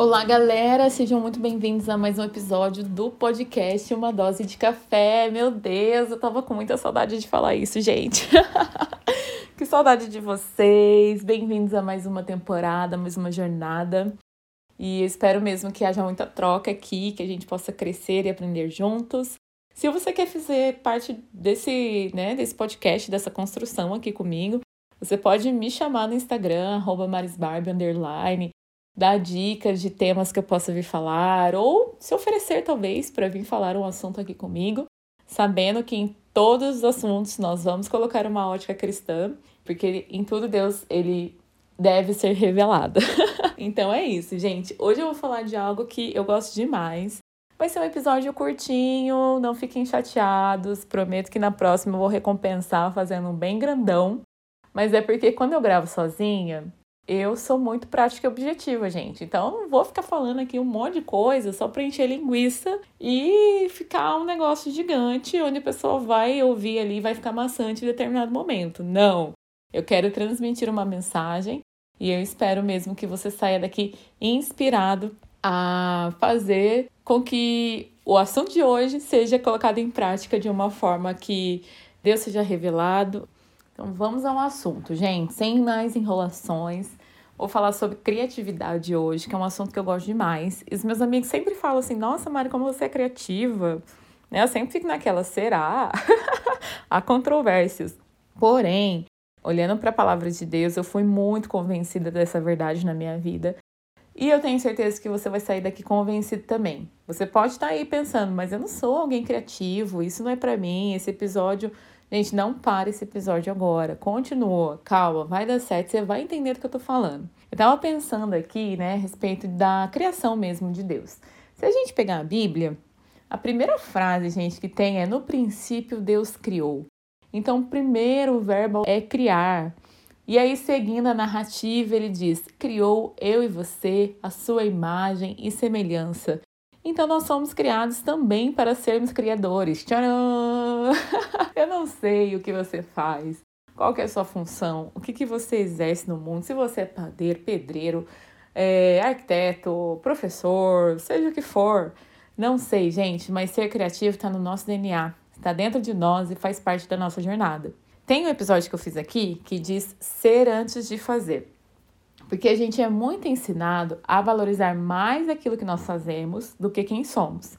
Olá, galera! Sejam muito bem-vindos a mais um episódio do podcast Uma Dose de Café. Meu Deus, eu tava com muita saudade de falar isso, gente. que saudade de vocês! Bem-vindos a mais uma temporada, mais uma jornada. E espero mesmo que haja muita troca aqui, que a gente possa crescer e aprender juntos. Se você quer fazer parte desse, né, desse podcast, dessa construção aqui comigo, você pode me chamar no Instagram, underline, dar dicas de temas que eu possa vir falar, ou se oferecer talvez para vir falar um assunto aqui comigo, sabendo que em todos os assuntos nós vamos colocar uma ótica cristã, porque em tudo Deus ele deve ser revelado. então é isso, gente. Hoje eu vou falar de algo que eu gosto demais. Vai ser um episódio curtinho, não fiquem chateados. Prometo que na próxima eu vou recompensar fazendo um bem grandão. Mas é porque quando eu gravo sozinha, eu sou muito prática e objetiva, gente. Então, eu não vou ficar falando aqui um monte de coisa só para encher linguiça e ficar um negócio gigante onde a pessoa vai ouvir ali e vai ficar maçante em determinado momento. Não. Eu quero transmitir uma mensagem e eu espero mesmo que você saia daqui inspirado a fazer com que o assunto de hoje seja colocado em prática de uma forma que Deus seja revelado. Então vamos ao assunto, gente, sem mais enrolações. Vou falar sobre criatividade hoje, que é um assunto que eu gosto demais. E os meus amigos sempre falam assim: Nossa, Mari, como você é criativa. Né? Eu sempre fico naquela, será? Há controvérsias. Porém, olhando para a palavra de Deus, eu fui muito convencida dessa verdade na minha vida. E eu tenho certeza que você vai sair daqui convencido também. Você pode estar aí pensando, mas eu não sou alguém criativo, isso não é para mim, esse episódio Gente, não para esse episódio agora. Continua, calma, vai dar certo, você vai entender do que eu tô falando. Eu tava pensando aqui, né, a respeito da criação mesmo de Deus. Se a gente pegar a Bíblia, a primeira frase, gente, que tem é: No princípio Deus criou. Então, o primeiro verbo é criar. E aí, seguindo a narrativa, ele diz: Criou eu e você, a sua imagem e semelhança. Então nós somos criados também para sermos criadores. Tcharam! Eu não sei o que você faz, qual que é a sua função, o que, que você exerce no mundo, se você é padeiro, pedreiro, é, arquiteto, professor, seja o que for. Não sei, gente, mas ser criativo está no nosso DNA, está dentro de nós e faz parte da nossa jornada. Tem um episódio que eu fiz aqui que diz ser antes de fazer. Porque a gente é muito ensinado a valorizar mais aquilo que nós fazemos do que quem somos.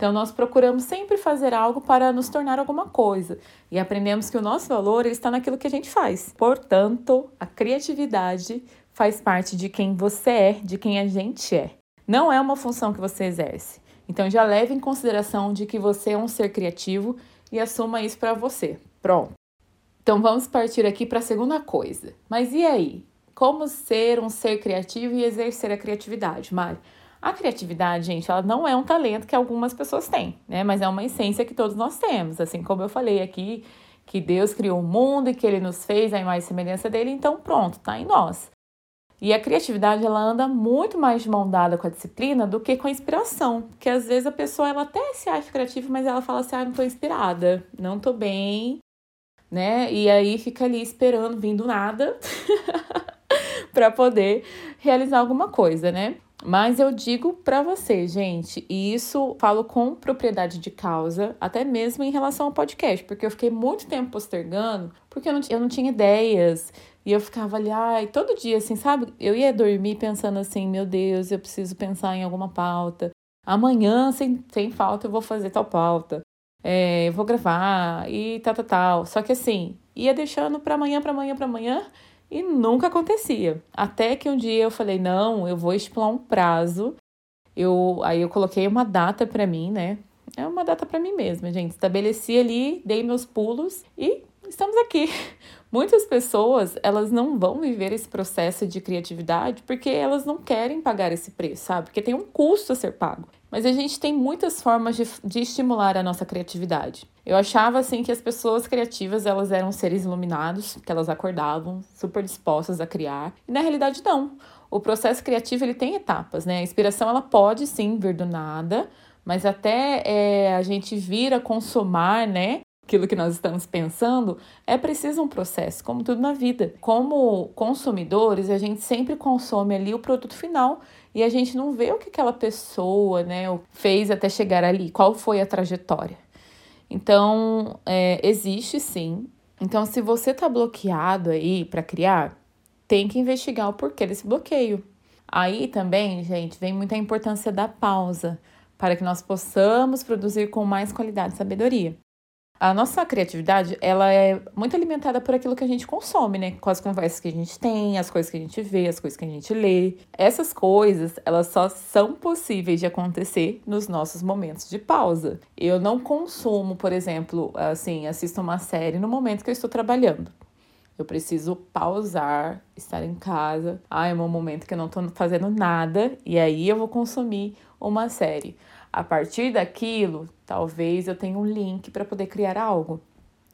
Então, nós procuramos sempre fazer algo para nos tornar alguma coisa e aprendemos que o nosso valor está naquilo que a gente faz. Portanto, a criatividade faz parte de quem você é, de quem a gente é. Não é uma função que você exerce. Então, já leve em consideração de que você é um ser criativo e assuma isso para você. Pronto. Então, vamos partir aqui para a segunda coisa. Mas e aí? Como ser um ser criativo e exercer a criatividade, Mari? A criatividade, gente, ela não é um talento que algumas pessoas têm, né? Mas é uma essência que todos nós temos. Assim como eu falei aqui, que Deus criou o mundo e que ele nos fez a imagem e semelhança dele, então pronto, tá em nós. E a criatividade, ela anda muito mais de mão dada com a disciplina do que com a inspiração. Porque às vezes a pessoa, ela até se acha criativa, mas ela fala assim, ah, não tô inspirada, não tô bem, né? E aí fica ali esperando, vindo nada. para poder realizar alguma coisa, né? Mas eu digo para você, gente, e isso falo com propriedade de causa, até mesmo em relação ao podcast, porque eu fiquei muito tempo postergando, porque eu não, eu não tinha ideias. E eu ficava ali, ai, todo dia, assim, sabe? Eu ia dormir pensando assim, meu Deus, eu preciso pensar em alguma pauta. Amanhã, sem, sem falta, eu vou fazer tal pauta. É, eu vou gravar e tal, tal, tal. Só que assim, ia deixando para amanhã, para amanhã, para amanhã. E nunca acontecia. Até que um dia eu falei: não, eu vou estipular um prazo. Eu, aí eu coloquei uma data para mim, né? É uma data para mim mesma, gente. Estabeleci ali, dei meus pulos e estamos aqui. Muitas pessoas, elas não vão viver esse processo de criatividade porque elas não querem pagar esse preço, sabe? Porque tem um custo a ser pago. Mas a gente tem muitas formas de, de estimular a nossa criatividade. Eu achava assim que as pessoas criativas elas eram seres iluminados, que elas acordavam super dispostas a criar. E na realidade não. O processo criativo ele tem etapas, né? A inspiração ela pode sim vir do nada, mas até é, a gente vir a consumar, né? Aquilo que nós estamos pensando, é preciso um processo, como tudo na vida. Como consumidores, a gente sempre consome ali o produto final e a gente não vê o que aquela pessoa né, fez até chegar ali, qual foi a trajetória. Então, é, existe sim. Então, se você está bloqueado aí para criar, tem que investigar o porquê desse bloqueio. Aí também, gente, vem muita importância da pausa para que nós possamos produzir com mais qualidade e sabedoria. A nossa criatividade, ela é muito alimentada por aquilo que a gente consome, né? Com as conversas que a gente tem, as coisas que a gente vê, as coisas que a gente lê. Essas coisas, elas só são possíveis de acontecer nos nossos momentos de pausa. Eu não consumo, por exemplo, assim, assisto uma série no momento que eu estou trabalhando. Eu preciso pausar, estar em casa. Ah, é um momento que eu não estou fazendo nada e aí eu vou consumir uma série. A partir daquilo, talvez eu tenha um link para poder criar algo.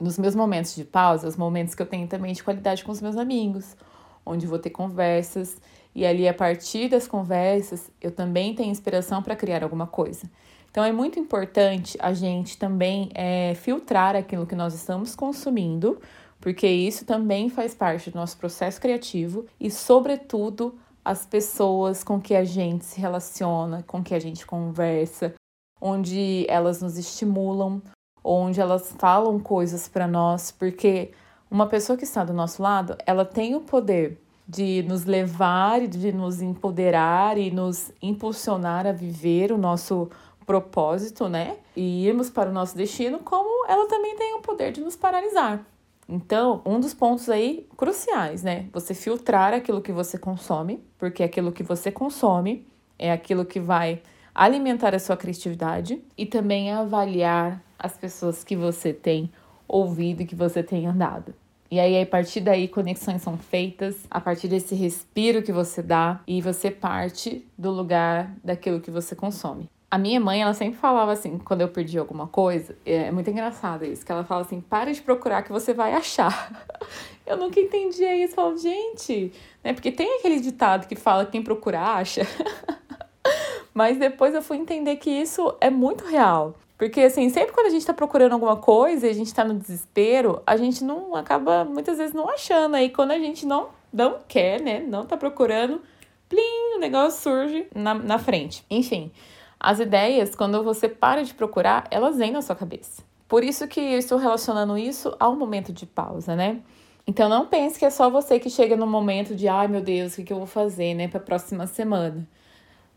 Nos meus momentos de pausa, os momentos que eu tenho também de qualidade com os meus amigos, onde vou ter conversas e ali a partir das conversas eu também tenho inspiração para criar alguma coisa. Então é muito importante a gente também é, filtrar aquilo que nós estamos consumindo, porque isso também faz parte do nosso processo criativo e, sobretudo, as pessoas com que a gente se relaciona, com que a gente conversa, onde elas nos estimulam, onde elas falam coisas para nós, porque uma pessoa que está do nosso lado, ela tem o poder de nos levar e de nos empoderar e nos impulsionar a viver o nosso propósito, né? E irmos para o nosso destino, como ela também tem o poder de nos paralisar. Então, um dos pontos aí cruciais, né? Você filtrar aquilo que você consome, porque aquilo que você consome é aquilo que vai alimentar a sua criatividade e também avaliar as pessoas que você tem ouvido e que você tem andado. E aí, a partir daí, conexões são feitas, a partir desse respiro que você dá e você parte do lugar daquilo que você consome. A minha mãe, ela sempre falava assim, quando eu perdi alguma coisa, é muito engraçado isso, que ela fala assim, para de procurar que você vai achar. Eu nunca entendia isso, eu falo, gente, né? Porque tem aquele ditado que fala quem procura acha. Mas depois eu fui entender que isso é muito real. Porque, assim, sempre quando a gente tá procurando alguma coisa e a gente tá no desespero, a gente não acaba muitas vezes não achando. Aí quando a gente não, não quer, né? Não tá procurando, plim, o negócio surge na, na frente. Enfim. As ideias, quando você para de procurar, elas vêm na sua cabeça. Por isso que eu estou relacionando isso ao momento de pausa, né? Então não pense que é só você que chega no momento de, ai meu Deus, o que, eu vou fazer, né, para a próxima semana.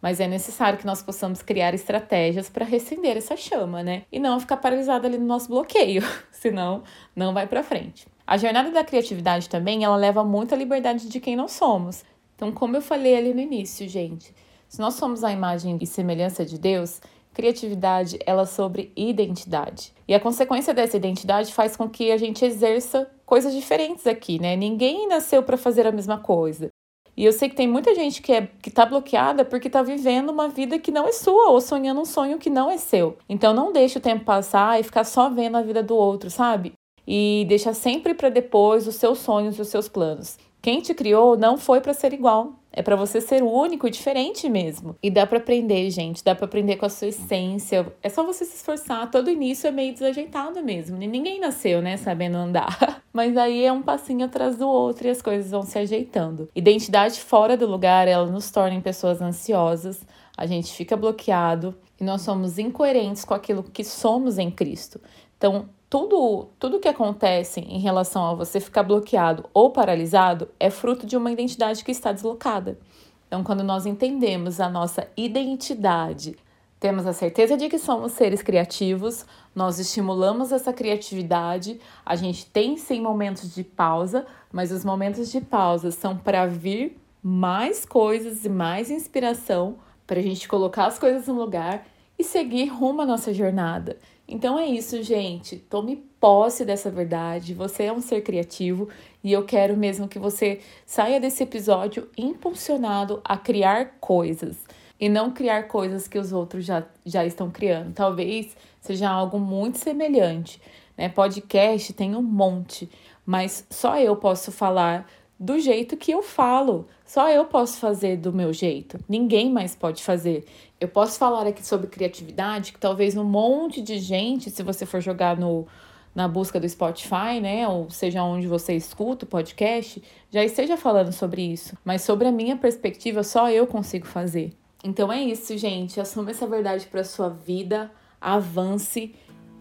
Mas é necessário que nós possamos criar estratégias para recender essa chama, né? E não ficar paralisado ali no nosso bloqueio, senão não vai para frente. A jornada da criatividade também, ela leva muito à liberdade de quem não somos. Então, como eu falei ali no início, gente, se nós somos a imagem e semelhança de Deus, criatividade ela é sobre identidade. E a consequência dessa identidade faz com que a gente exerça coisas diferentes aqui, né? Ninguém nasceu para fazer a mesma coisa. E eu sei que tem muita gente que é que tá bloqueada porque está vivendo uma vida que não é sua ou sonhando um sonho que não é seu. Então não deixe o tempo passar e ficar só vendo a vida do outro, sabe? E deixa sempre para depois os seus sonhos e os seus planos. Quem te criou não foi para ser igual. É para você ser único e diferente mesmo. E dá para aprender, gente. Dá para aprender com a sua essência. É só você se esforçar. Todo início é meio desajeitado mesmo. Ninguém nasceu, né, sabendo andar. Mas aí é um passinho atrás do outro e as coisas vão se ajeitando. Identidade fora do lugar, ela nos torna pessoas ansiosas. A gente fica bloqueado e nós somos incoerentes com aquilo que somos em Cristo. Então, tudo, tudo que acontece em relação a você ficar bloqueado ou paralisado é fruto de uma identidade que está deslocada. Então, quando nós entendemos a nossa identidade, temos a certeza de que somos seres criativos, nós estimulamos essa criatividade, a gente tem sim momentos de pausa, mas os momentos de pausa são para vir mais coisas e mais inspiração para a gente colocar as coisas no lugar e seguir rumo à nossa jornada. Então é isso, gente. Tome posse dessa verdade. Você é um ser criativo e eu quero mesmo que você saia desse episódio impulsionado a criar coisas e não criar coisas que os outros já, já estão criando. Talvez seja algo muito semelhante. Né? Podcast tem um monte, mas só eu posso falar do jeito que eu falo. Só eu posso fazer do meu jeito. Ninguém mais pode fazer. Eu posso falar aqui sobre criatividade, que talvez um monte de gente, se você for jogar no, na busca do Spotify, né? Ou seja, onde você escuta o podcast, já esteja falando sobre isso. Mas sobre a minha perspectiva, só eu consigo fazer. Então é isso, gente. Assuma essa verdade para sua vida, avance,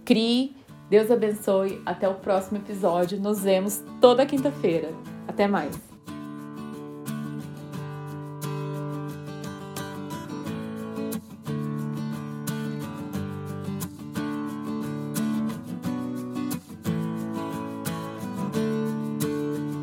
crie. Deus abençoe. Até o próximo episódio. Nos vemos toda quinta-feira. Até mais.